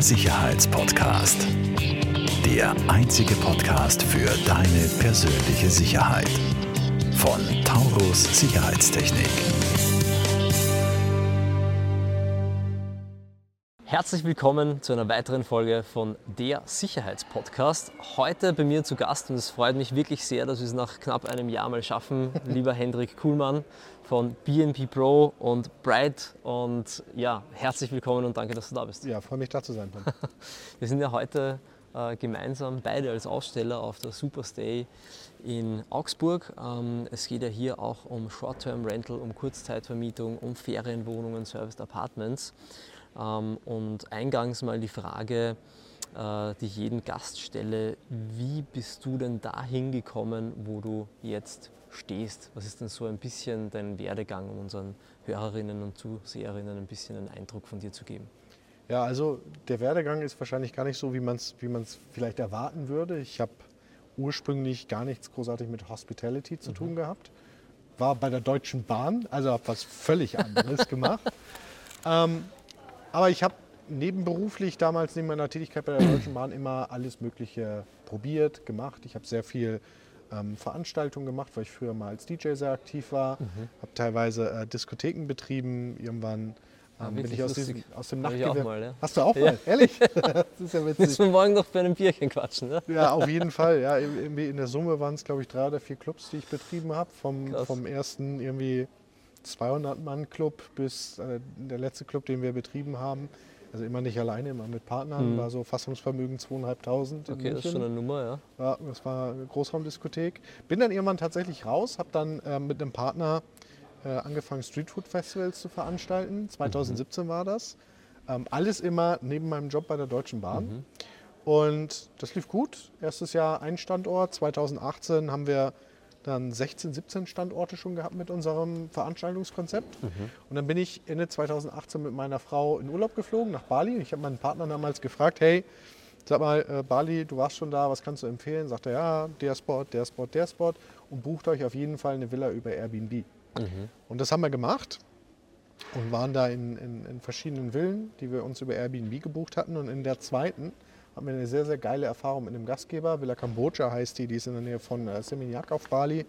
Sicherheitspodcast. Der einzige Podcast für deine persönliche Sicherheit. Von Taurus Sicherheitstechnik. Herzlich willkommen zu einer weiteren Folge von Der Sicherheitspodcast. Heute bei mir zu Gast und es freut mich wirklich sehr, dass wir es nach knapp einem Jahr mal schaffen, lieber Hendrik Kuhlmann von BNP Pro und Bright. Und ja, herzlich willkommen und danke, dass du da bist. Ja, freue mich da zu sein. Wir sind ja heute äh, gemeinsam beide als Aussteller auf der Superstay in Augsburg. Ähm, es geht ja hier auch um Short-Term Rental, um Kurzzeitvermietung, um Ferienwohnungen, Serviced Apartments. Ähm, und eingangs mal die Frage, äh, die ich jeden Gast stelle, wie bist du denn dahin gekommen, wo du jetzt stehst? Was ist denn so ein bisschen dein Werdegang, um unseren Hörerinnen und Zuseherinnen ein bisschen einen Eindruck von dir zu geben? Ja, also der Werdegang ist wahrscheinlich gar nicht so, wie man es wie vielleicht erwarten würde. Ich habe ursprünglich gar nichts großartig mit Hospitality zu tun gehabt. War bei der Deutschen Bahn, also habe was völlig anderes gemacht. Ähm, aber ich habe nebenberuflich damals neben meiner Tätigkeit bei der Deutschen Bahn immer alles Mögliche probiert, gemacht. Ich habe sehr viel ähm, Veranstaltungen gemacht, weil ich früher mal als DJ sehr aktiv war. Habe teilweise äh, Diskotheken betrieben. Irgendwann Ah, ähm, bin ich aus, diesem, aus dem Nachtgewerbe. ja. Hast du auch Ja. mal? Ehrlich? das ist ja Müssen witzig. wir morgen noch bei einem Bierchen quatschen, ne? Ja, auf jeden Fall. Ja, irgendwie in der Summe waren es, glaube ich, drei oder vier Clubs, die ich betrieben habe. Vom, Krass. vom ersten irgendwie 200-Mann-Club bis äh, der letzte Club, den wir betrieben haben. Also immer nicht alleine, immer mit Partnern. Mhm. War so Fassungsvermögen 2.500 in Okay, das ist schon eine Nummer, ja. Ja, das war eine Großraumdiskothek. Bin dann irgendwann tatsächlich raus, habe dann äh, mit einem Partner äh, angefangen, Streetfood-Festivals zu veranstalten. 2017 war das. Ähm, alles immer neben meinem Job bei der Deutschen Bahn. Und das lief gut. Erstes Jahr ein Standort. 2018 haben wir dann 16, 17 Standorte schon gehabt mit unserem Veranstaltungskonzept. Und dann bin ich Ende 2018 mit meiner Frau in Urlaub geflogen nach Bali. Ich habe meinen Partner damals gefragt, hey, sag mal, äh, Bali, du warst schon da, was kannst du empfehlen? Sagt er, ja, der Spot, der Spot, der Spot. Und bucht euch auf jeden Fall eine Villa über Airbnb. Und das haben wir gemacht und waren da in, in, in verschiedenen Villen, die wir uns über Airbnb gebucht hatten. Und in der zweiten hatten wir eine sehr, sehr geile Erfahrung mit einem Gastgeber. Villa Kambodscha heißt die, die ist in der Nähe von äh, Seminyak auf Bali.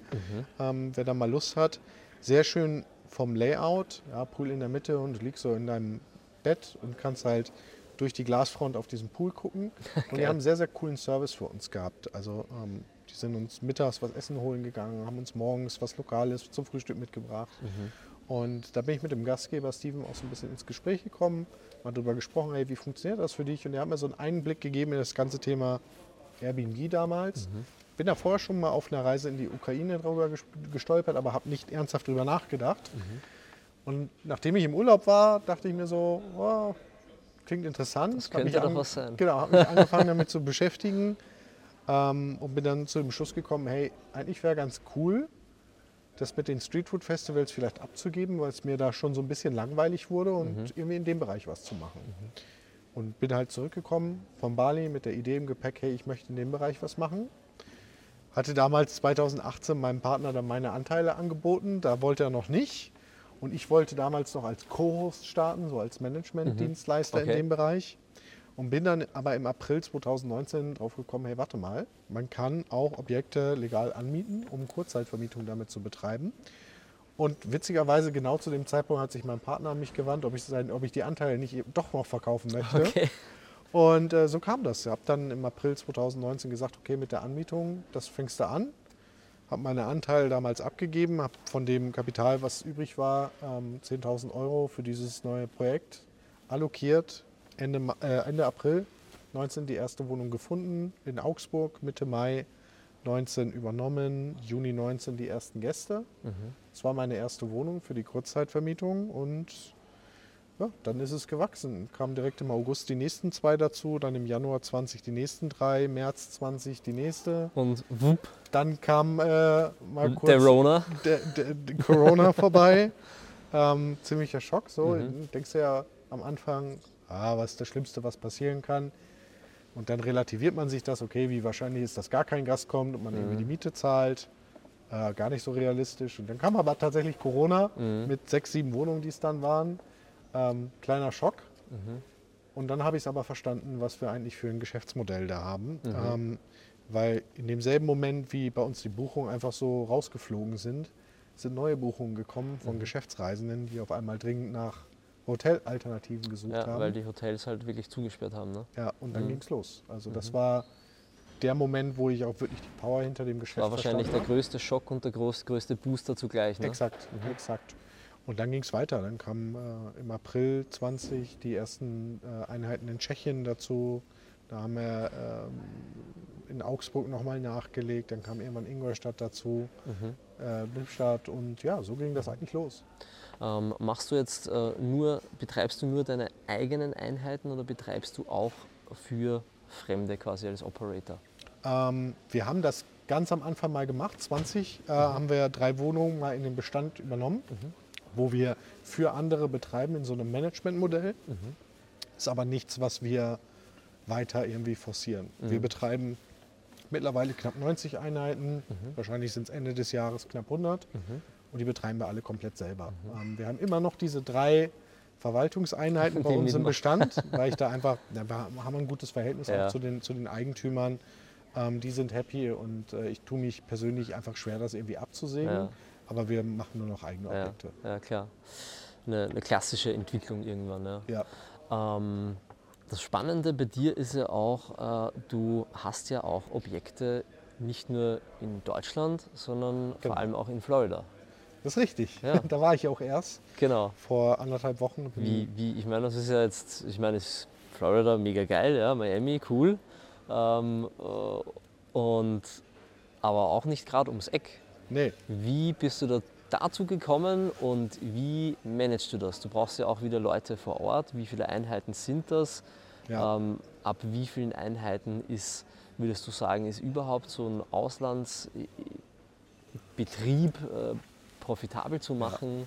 Ähm, wer da mal Lust hat. Sehr schön vom Layout, ja, Pool in der Mitte und du liegst so in deinem Bett und kannst halt durch die Glasfront auf diesen Pool gucken. Und die haben einen sehr, sehr coolen Service für uns gehabt. Also ähm, die sind uns mittags was essen holen gegangen, haben uns morgens was Lokales zum Frühstück mitgebracht. Und da bin ich mit dem Gastgeber Steven auch so ein bisschen ins Gespräch gekommen, mal darüber gesprochen, hey, wie funktioniert das für dich? Und er hat mir so einen Einblick gegeben in das ganze Thema Airbnb damals. Bin da vorher schon mal auf einer Reise in die Ukraine drüber ges- gestolpert, aber habe nicht ernsthaft drüber nachgedacht. Und nachdem ich im Urlaub war, dachte ich mir so, wow, klingt interessant. Das könnte doch was sein. Genau, habe mich angefangen damit zu beschäftigen ähm, und bin dann zu dem Schluss gekommen, hey, eigentlich wäre ganz cool, das mit den Streetfood-Festivals vielleicht abzugeben, weil es mir da schon so ein bisschen langweilig wurde und Mhm. irgendwie in dem Bereich was zu machen. Und bin halt zurückgekommen von Bali mit der Idee im Gepäck, hey, ich möchte in dem Bereich was machen. Hatte damals 2018 meinem Partner dann meine Anteile angeboten, da wollte er noch nicht. Und ich wollte damals noch als Co-Host starten, so als Management-Dienstleister Okay. in dem Bereich. Und bin dann aber im April 2019 drauf gekommen, hey, warte mal, man kann auch Objekte legal anmieten, um Kurzzeitvermietung damit zu betreiben. Und witzigerweise genau zu dem Zeitpunkt hat sich mein Partner an mich gewandt, ob ich, sein, ob ich die Anteile nicht doch noch verkaufen möchte. Okay. Und äh, so kam das. Ich habe dann im April 2019 gesagt, okay, mit der Anmietung, das fängst du an. Habe meine Anteile damals abgegeben, habe von dem Kapital, was übrig war, ähm, 10.000 Euro für dieses neue Projekt allokiert. Ende, äh, Ende April 19 die erste Wohnung gefunden in Augsburg, Mitte Mai 19 übernommen, Juni 19 die ersten Gäste. Das war meine erste Wohnung für die Kurzzeitvermietung und ja, dann ist es gewachsen. Kamen direkt im August die nächsten zwei dazu, dann im Januar 20 die nächsten drei, März 20 die nächste. Und wupp, Dann kam äh, mal kurz der Rona. der, der, der Corona vorbei. Ähm, ziemlicher Schock. So, Mhm. denkst du ja am Anfang, ah, was ist das Schlimmste, was passieren kann. Und dann relativiert man sich das, okay, wie wahrscheinlich ist, dass gar kein Gast kommt und man irgendwie die Miete zahlt. Äh, gar nicht so realistisch. Und dann kam aber tatsächlich Corona mit sechs, sieben Wohnungen, die es dann waren. Ähm, kleiner Schock. Und dann habe ich es aber verstanden, was wir eigentlich für ein Geschäftsmodell da haben. Ähm, weil in demselben Moment, wie bei uns die Buchungen einfach so rausgeflogen sind, sind neue Buchungen gekommen von Geschäftsreisenden, die auf einmal dringend nach Hotelalternativen gesucht Ja, haben. weil die Hotels halt wirklich zugesperrt haben. Ne? ja, und dann Mhm. ging es los. Also das war der Moment, wo ich auch wirklich die Power hinter dem Geschäft War wahrscheinlich der verstanden größte Schock und der groß, größte Booster zugleich. Ne? Exakt, exakt. Und dann ging es weiter. Dann kamen äh, im April 20 die ersten äh, Einheiten in Tschechien dazu. Da haben wir ähm, in Augsburg nochmal nachgelegt. Dann kam irgendwann Ingolstadt dazu, Mhm. äh, Lippstadt. Und ja, so ging das eigentlich los. Ähm, machst du jetzt äh, nur, betreibst du nur deine eigenen Einheiten oder betreibst du auch für Fremde quasi als Operator? Ähm, wir haben das ganz am Anfang mal gemacht. 20 äh, haben wir drei Wohnungen mal in den Bestand übernommen, wo wir für andere betreiben in so einem Managementmodell. Ist aber nichts, was wir weiter irgendwie forcieren. Wir betreiben mittlerweile knapp 90 Einheiten. Wahrscheinlich sind es Ende des Jahres knapp 100. Und die betreiben wir alle komplett selber. Ähm, wir haben immer noch diese drei Verwaltungseinheiten bei uns im. Bestand, weil ich da einfach, da wir haben ein gutes Verhältnis Ja. auch zu den, zu den Eigentümern. Ähm, die sind happy und äh, ich tue mich persönlich einfach schwer, das irgendwie abzusägen. Ja. Aber wir machen nur noch eigene Ja, Objekte. ja klar. Eine, eine klassische Entwicklung irgendwann. Ja. Ja. Ähm, das Spannende bei dir ist ja auch, äh, du hast ja auch Objekte nicht nur in Deutschland, sondern Genau. vor allem auch in Florida. Das ist richtig. Ja. Da war ich auch erst Genau. vor anderthalb Wochen. Wie, wie, ich meine, das ist ja jetzt, ich meine, ist Florida mega geil, ja, Miami cool. Ähm, äh, und, aber auch nicht gerade ums Eck. Nee, Wie bist du da dazu gekommen und wie managst du das? Du brauchst ja auch wieder Leute vor Ort. Wie viele Einheiten sind das? Ja. Ähm, ab wie vielen Einheiten ist, würdest du sagen, ist überhaupt so ein Auslandsbetrieb äh, profitabel zu machen?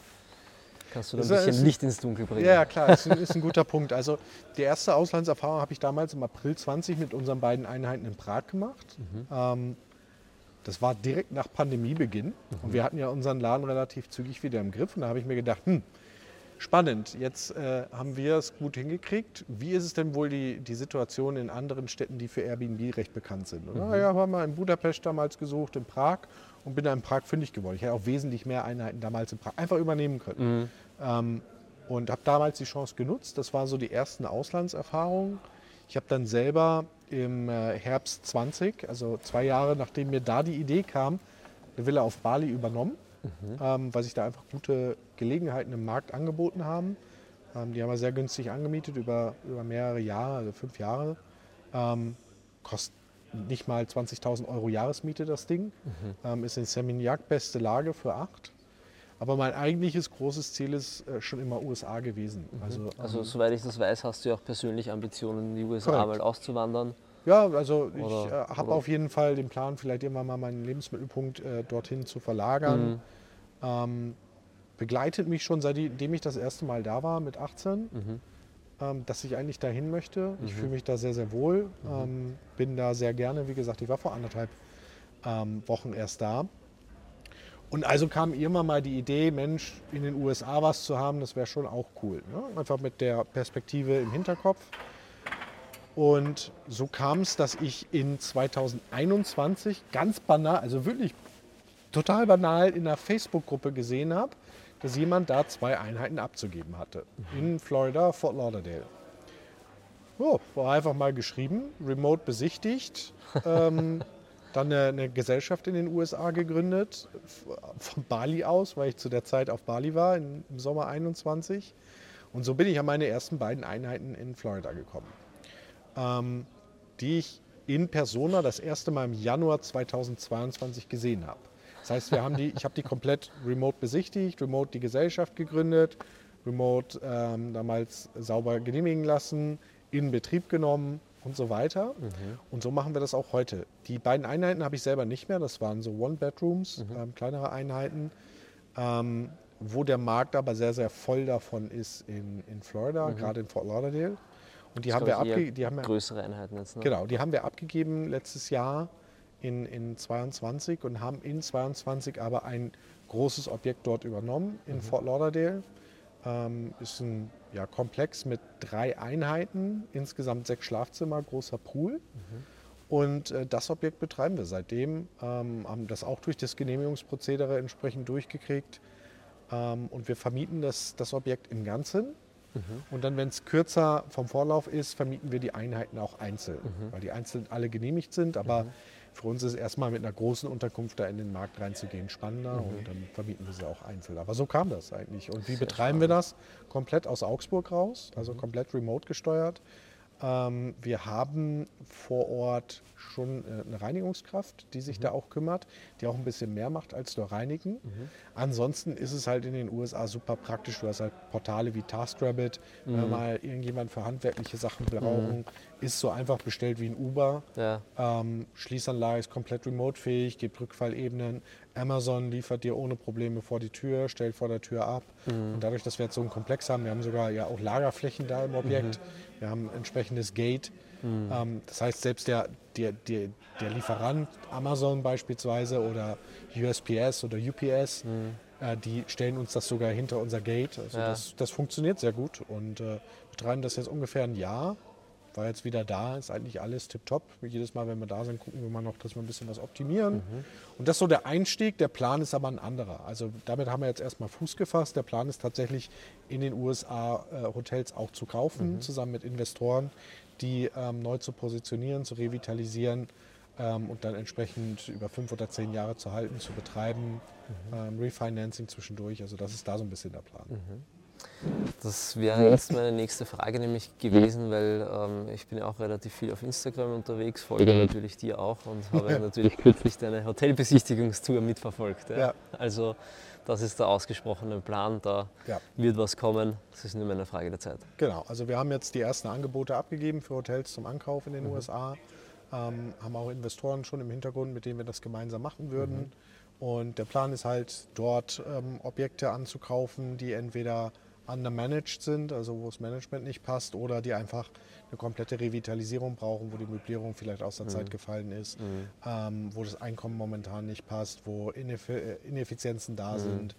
Kannst du da ein bisschen ist- Licht ins Dunkel bringen? Ja, klar, ist, ist ein guter Punkt. Also die erste Auslandserfahrung habe ich damals im April 20 mit unseren beiden Einheiten in Prag gemacht. Ähm, das war direkt nach Pandemiebeginn und wir hatten ja unseren Laden relativ zügig wieder im Griff und da habe ich mir gedacht, hm, spannend, jetzt äh, haben wir es gut hingekriegt. Wie ist es denn wohl die, die Situation in anderen Städten, die für Airbnb recht bekannt sind? Und, ja, haben wir in Budapest damals gesucht, in Prag und bin da in Prag fündig geworden. Ich hätte auch wesentlich mehr Einheiten damals in Prag einfach übernehmen können. Ähm, und habe damals die Chance genutzt. Das waren so die ersten Auslandserfahrungen. Ich habe dann selber im äh, Herbst 20, also zwei Jahre nachdem mir da die Idee kam, eine Villa auf Bali übernommen, ähm, weil sich da einfach gute Gelegenheiten im Markt angeboten haben. Ähm, die haben wir sehr günstig angemietet über, über mehrere Jahre, also fünf Jahre. Ähm, kostet nicht mal 20.000 Euro Jahresmiete das Ding. Ähm, ist in Seminyak beste Lage für acht. Aber mein eigentliches großes Ziel ist äh, schon immer USA gewesen. Also, Also ähm, soweit ich das weiß, hast du ja auch persönlich Ambitionen, in die USA Korrekt. mal auszuwandern. ja, also ich Oder- äh, habe auf jeden Fall den Plan, vielleicht irgendwann mal meinen Lebensmittelpunkt äh, dorthin zu verlagern. Mhm. Ähm, begleitet mich schon seitdem ich das erste Mal da war, mit 18, Mhm. Ähm, dass ich eigentlich dahin möchte. Ich fühle mich da sehr, sehr wohl. Ähm, bin da sehr gerne. Wie gesagt, ich war vor anderthalb ähm, Wochen erst da. Und also kam irgendwann mal die Idee, Mensch, in den USA was zu haben, das wäre schon auch cool. Ne? Einfach mit der Perspektive im Hinterkopf. Und so kam es, dass ich in 2021 ganz banal, also wirklich total banal in einer Facebook-Gruppe gesehen habe, dass jemand da zwei Einheiten abzugeben hatte. In Florida, Fort Lauderdale. Oh, war einfach mal geschrieben, remote besichtigt, ähm, dann eine, eine Gesellschaft in den USA gegründet, von Bali aus, weil ich zu der Zeit auf Bali war, in, im Sommer 21. Und so bin ich an meine ersten beiden Einheiten in Florida gekommen, ähm, die ich in Persona das erste Mal im Januar 2022 gesehen habe. Das heißt, wir haben die, ich habe die komplett remote besichtigt, remote die Gesellschaft gegründet, remote ähm, damals sauber genehmigen lassen, in Betrieb genommen und so weiter. Und so machen wir das auch heute. Die beiden Einheiten habe ich selber nicht mehr. Das waren so One-Bedrooms, ähm, kleinere Einheiten, ähm, wo der Markt aber sehr, sehr voll davon ist in, in Florida, gerade in Fort Lauderdale. Und die Das haben wir. Die haben wir, größere Einheiten jetzt. Ne? Genau, die haben wir abgegeben letztes Jahr in, in 22 und haben in 22 aber ein großes Objekt dort übernommen in Fort Lauderdale. Ähm, ist ein ja, Komplex mit drei Einheiten, insgesamt sechs Schlafzimmer, großer Pool. Und äh, das Objekt betreiben wir seitdem, ähm, haben das auch durch das Genehmigungsprozedere entsprechend durchgekriegt. Ähm, und wir vermieten das, das Objekt im Ganzen. Und dann, wenn es kürzer vom Vorlauf ist, vermieten wir die Einheiten auch einzeln, weil die einzeln alle genehmigt sind. Aber für uns ist erstmal mit einer großen Unterkunft da in den Markt reinzugehen spannender und dann vermieten wir sie auch einzeln. Aber so kam das eigentlich. Und wie betreiben wir das? Komplett aus Augsburg raus, also komplett remote gesteuert. Ähm, wir haben vor Ort schon äh, eine Reinigungskraft, die sich da auch kümmert, die auch ein bisschen mehr macht als nur reinigen. Ansonsten ist es halt in den USA super praktisch. Du hast halt Portale wie TaskRabbit, wenn mal irgendjemand für handwerkliche Sachen brauchen, ist so einfach bestellt wie ein Uber. Ja. Ähm, Schließanlage ist komplett remote-fähig, gibt Rückfallebenen. Amazon liefert dir ohne Probleme vor die Tür, stellt vor der Tür ab. Und dadurch, dass wir jetzt so einen Komplex haben, wir haben sogar ja auch Lagerflächen da im Objekt, wir haben ein entsprechendes Gate. Ähm, das heißt, selbst der, der, der, der Lieferant, Amazon beispielsweise oder USPS oder UPS, äh, die stellen uns das sogar hinter unser Gate. Also Ja. das, das funktioniert sehr gut und äh, betreiben das jetzt ungefähr ein Jahr war jetzt wieder da, ist eigentlich alles tipptopp. Jedes Mal, wenn wir da sind, gucken wir mal noch, dass wir ein bisschen was optimieren. Und das ist so der Einstieg. Der Plan ist aber ein anderer. Also damit haben wir jetzt erstmal Fuß gefasst. Der Plan ist tatsächlich in den USA äh, Hotels auch zu kaufen, zusammen mit Investoren, die ähm, neu zu positionieren, zu revitalisieren ähm, und dann entsprechend über fünf oder zehn Jahre zu halten, zu betreiben. Ähm, Refinancing zwischendurch. Also das ist da so ein bisschen der Plan. Das wäre jetzt meine nächste Frage nämlich gewesen, weil ähm, ich bin ja auch relativ viel auf Instagram unterwegs, folge natürlich dir auch und habe natürlich kürzlich deine Hotelbesichtigungstour mitverfolgt. Ja. Ja. Also das ist der ausgesprochene Plan, da Ja. wird was kommen. Das ist nur eine Frage der Zeit. Genau, also wir haben jetzt die ersten Angebote abgegeben für Hotels zum Ankauf in den USA. Ähm, haben auch Investoren schon im Hintergrund, mit denen wir das gemeinsam machen würden. Und der Plan ist halt, dort ähm, Objekte anzukaufen, die entweder undermanaged sind, also wo das Management nicht passt, oder die einfach eine komplette Revitalisierung brauchen, wo die Möblierung vielleicht aus der Zeit gefallen ist, ähm, wo das Einkommen momentan nicht passt, wo Ineffi äh, Ineffizienzen da sind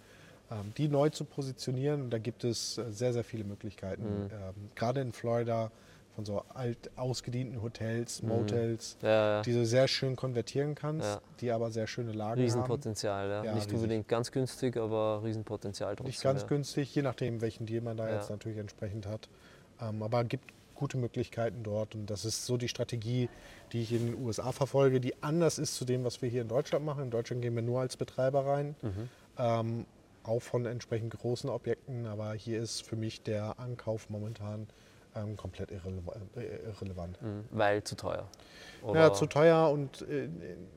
ähm, die neu zu positionieren. Da gibt es äh, sehr, sehr viele Möglichkeiten. Ähm, gerade in Florida von so alt ausgedienten Hotels, Motels, Ja, ja. die du sehr schön konvertieren kannst, Ja. die aber sehr schöne Lagen haben. Riesenpotenzial, ja. Nicht riesig. unbedingt ganz günstig, aber Riesenpotenzial trotzdem. Nicht ganz günstig, je nachdem, welchen Deal man da jetzt natürlich entsprechend hat. Ähm, aber gibt gute Möglichkeiten dort. Und das ist so die Strategie, die ich in den USA verfolge, die anders ist zu dem, was wir hier in Deutschland machen. In Deutschland gehen wir nur als Betreiber rein. Mhm. Ähm, auch von entsprechend großen Objekten, aber hier ist für mich der Ankauf momentan ähm, komplett irreleva äh, irrelevant. Mhm. Weil zu teuer. Oder Ja, zu teuer und äh,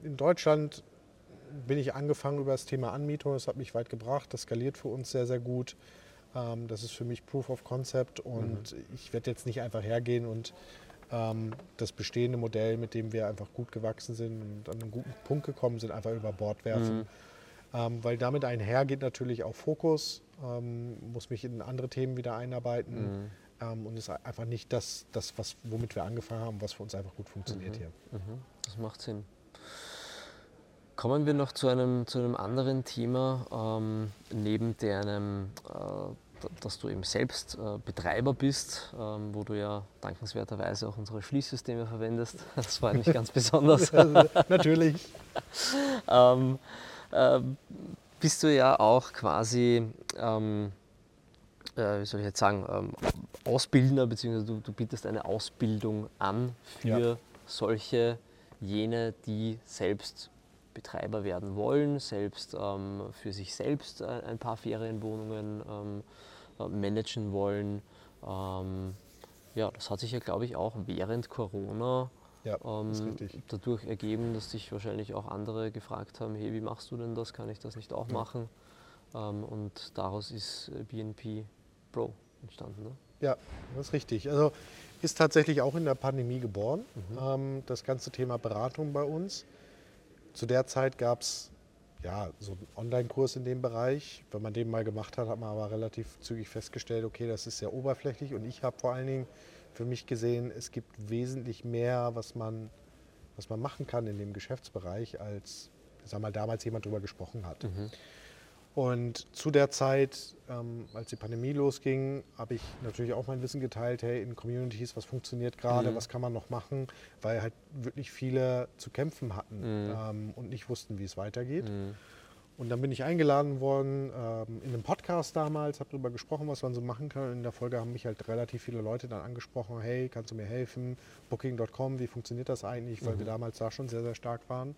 in Deutschland bin ich angefangen über das Thema Anmietung. Das hat mich weit gebracht. Das skaliert für uns sehr, sehr gut. Ähm, das ist für mich Proof of Concept und ich werde jetzt nicht einfach hergehen und ähm, das bestehende Modell, mit dem wir einfach gut gewachsen sind und an einen guten Punkt gekommen sind, einfach über Bord werfen. Ähm, weil damit einhergeht natürlich auch Fokus, ähm, muss mich in andere Themen wieder einarbeiten ähm, und ist einfach nicht das, das was, womit wir angefangen haben, was für uns einfach gut funktioniert hier. Mhm, das macht Sinn. Kommen wir noch zu einem, zu einem anderen Thema, ähm, neben deinem, äh, dass du eben selbst äh, Betreiber bist, ähm, wo du ja dankenswerterweise auch unsere Schließsysteme verwendest. Das freut mich ganz besonders. Natürlich. ähm, ähm, bist du ja auch quasi, ähm, äh, wie soll ich jetzt sagen, ähm, Ausbildner, beziehungsweise du, du bietest eine Ausbildung an für Ja. solche, jene, die selbst Betreiber werden wollen, selbst ähm, für sich selbst ein, ein paar Ferienwohnungen ähm, äh, managen wollen. Ähm, ja, das hat sich ja, glaube ich, auch während Corona Ja, ähm, dadurch ergeben, dass dich wahrscheinlich auch andere gefragt haben, hey, wie machst du denn das? Kann ich das nicht auch machen? Ähm, und daraus ist äh, BNP Pro entstanden. Ne? Ja, das ist richtig. Also ist tatsächlich auch in der Pandemie geboren, ähm, das ganze Thema Beratung bei uns. Zu der Zeit gab es ja, so einen Online-Kurs in dem Bereich. Wenn man den mal gemacht hat, hat man aber relativ zügig festgestellt, okay, das ist sehr oberflächlich. Und ich habe vor allen Dingen für mich gesehen, es gibt wesentlich mehr, was man, was man machen kann in dem Geschäftsbereich, als sag mal, damals jemand drüber gesprochen hat. Und zu der Zeit, ähm, als die Pandemie losging, habe ich natürlich auch mein Wissen geteilt, hey, in Communities, was funktioniert gerade, Mhm. was kann man noch machen, weil halt wirklich viele zu kämpfen hatten Mhm. ähm, und nicht wussten, wie es weitergeht. Mhm. Und dann bin ich eingeladen worden ähm, in einem Podcast damals, habe darüber gesprochen, was man so machen kann. Und in der Folge haben mich halt relativ viele Leute dann angesprochen, hey, kannst du mir helfen? Booking.com, wie funktioniert das eigentlich? Weil wir damals da schon sehr, sehr stark waren.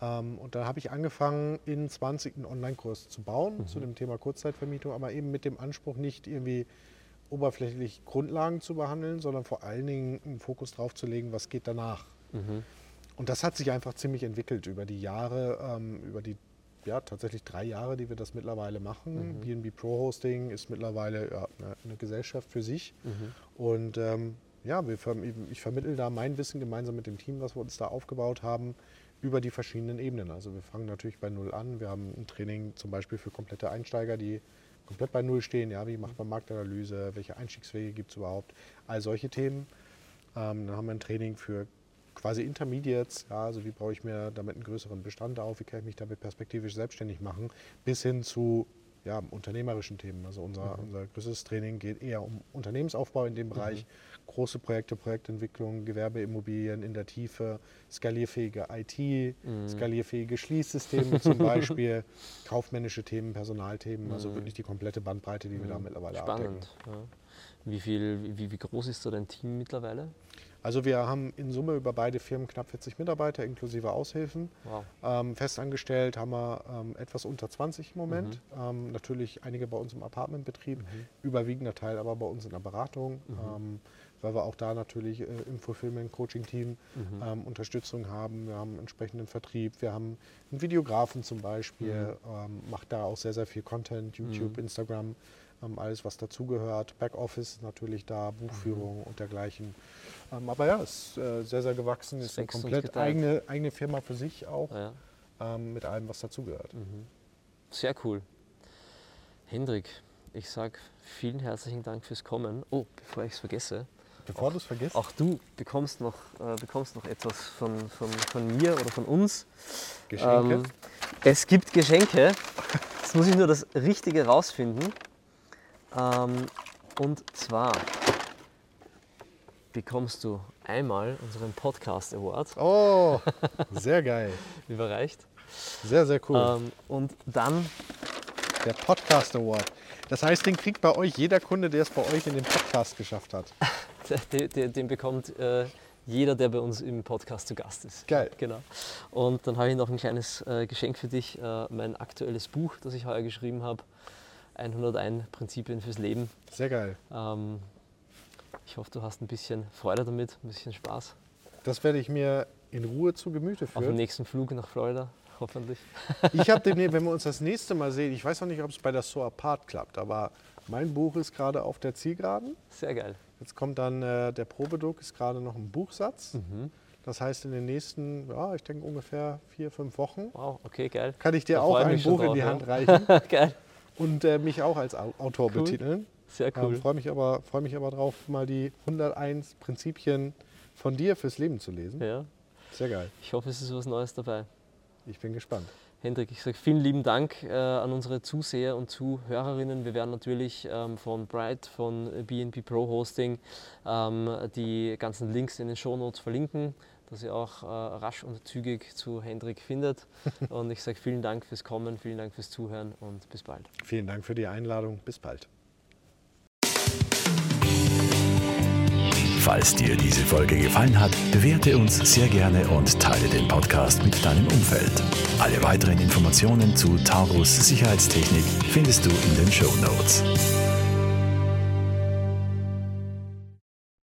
Ähm, und dann habe ich angefangen, in 20 einen Online-Kurs zu bauen zu dem Thema Kurzzeitvermietung, aber eben mit dem Anspruch, nicht irgendwie oberflächlich Grundlagen zu behandeln, sondern vor allen Dingen einen Fokus drauf zu legen, was geht danach. Mhm. Und das hat sich einfach ziemlich entwickelt über die Jahre, ähm, über die ja, tatsächlich drei Jahre, die wir das mittlerweile machen. BNB Pro Hosting ist mittlerweile ja, eine, eine Gesellschaft für sich. Und ähm, ja, wir, ich vermittle da mein Wissen gemeinsam mit dem Team, was wir uns da aufgebaut haben, über die verschiedenen Ebenen. Also wir fangen natürlich bei Null an. Wir haben ein Training zum Beispiel für komplette Einsteiger, die komplett bei Null stehen. Ja, wie macht man Marktanalyse? Welche Einstiegswege gibt es überhaupt? All solche Themen. Ähm, dann haben wir ein Training für quasi Intermediates, ja, also wie baue ich mir damit einen größeren Bestand auf, wie kann ich mich damit perspektivisch selbstständig machen, bis hin zu ja, unternehmerischen Themen. Also unser, unser größtes Training geht eher um Unternehmensaufbau in dem Bereich, große Projekte, Projektentwicklung, Gewerbeimmobilien in der Tiefe, skalierfähige IT, skalierfähige Schließsysteme zum Beispiel, kaufmännische Themen, Personalthemen, also wirklich die komplette Bandbreite, die wir da mittlerweile abdecken. Spannend. Ja. Wie, viel, wie, wie groß ist so dein Team mittlerweile? Also wir haben in Summe über beide Firmen knapp 40 Mitarbeiter inklusive Aushilfen. Wow. Ähm, festangestellt haben wir ähm, etwas unter 20 im Moment. Ähm, natürlich einige bei uns im Apartmentbetrieb, überwiegender Teil aber bei uns in der Beratung, ähm, weil wir auch da natürlich äh, im Fulfillment-Coaching-Team ähm, Unterstützung haben. Wir haben einen entsprechenden Vertrieb, wir haben einen Videografen zum Beispiel, ähm, macht da auch sehr, sehr viel Content, YouTube, Instagram, alles was dazugehört. Backoffice natürlich da, Buchführung und dergleichen. Ähm, aber ja, ist äh, sehr, sehr gewachsen, Es ist eine komplett eigene, eigene Firma für sich auch Ja. ähm, mit allem, was dazugehört. Sehr cool. Hendrik, ich sage vielen herzlichen Dank fürs Kommen. Oh, bevor ich es vergesse, Bevor du es vergisst, auch du bekommst noch, äh, bekommst noch etwas von, von, von mir oder von uns. Geschenke. Ähm, es gibt Geschenke. Jetzt muss ich nur das Richtige rausfinden. Ähm, und zwar bekommst du einmal unseren Podcast Award oh, sehr geil. überreicht. Sehr, sehr cool. Ähm, und dann Der Podcast Award. Das heißt, den kriegt bei euch jeder Kunde, der es bei euch in den Podcast geschafft hat. Den, den, den bekommt äh, jeder, der bei uns im Podcast zu Gast ist. Geil. Genau. Und dann habe ich noch ein kleines äh, Geschenk für dich, äh, mein aktuelles Buch, das ich heuer geschrieben habe. 101 Prinzipien fürs Leben. Sehr geil. Ähm, ich hoffe, du hast ein bisschen Freude damit, ein bisschen Spaß. Das werde ich mir in Ruhe zu Gemüte Auf dem führen. nächsten Flug nach Florida, hoffentlich. Ich habe den, wenn wir uns das nächste Mal sehen, ich weiß noch nicht, ob es bei der So Apart klappt, aber mein Buch ist gerade auf der Zielgeraden. Sehr geil. Jetzt kommt dann äh, der Probedruck, ist gerade noch ein Buchsatz. Mhm. Das heißt, in den nächsten, ja, ich denke ungefähr vier, fünf Wochen Wow, okay, geil. kann ich dir Da auch ein Buch in die drauf, Hand ja. reichen geil. Und äh, mich auch als Au- Autor Cool. betiteln. Sehr cool. Ähm, Freue mich, aber- freu mich aber drauf, mal die 101 Prinzipien von dir fürs Leben zu lesen. Ja, Sehr geil. ich hoffe, es ist was Neues dabei. Ich bin gespannt. Hendrik, ich sage vielen lieben Dank äh, an unsere Zuseher und Zuhörerinnen. Wir werden natürlich ähm, von Bright, von BNP Pro Hosting ähm, die ganzen Links in den Shownotes verlinken, dass ihr auch äh, rasch und zügig zu Hendrik findet. Und ich sage vielen Dank fürs Kommen, vielen Dank fürs Zuhören und bis bald. Vielen Dank für die Einladung. Bis bald. Falls dir diese Folge gefallen hat, bewerte uns sehr gerne und teile den Podcast mit deinem Umfeld. Alle weiteren Informationen zu Taurus Sicherheitstechnik findest du in den Show Notes.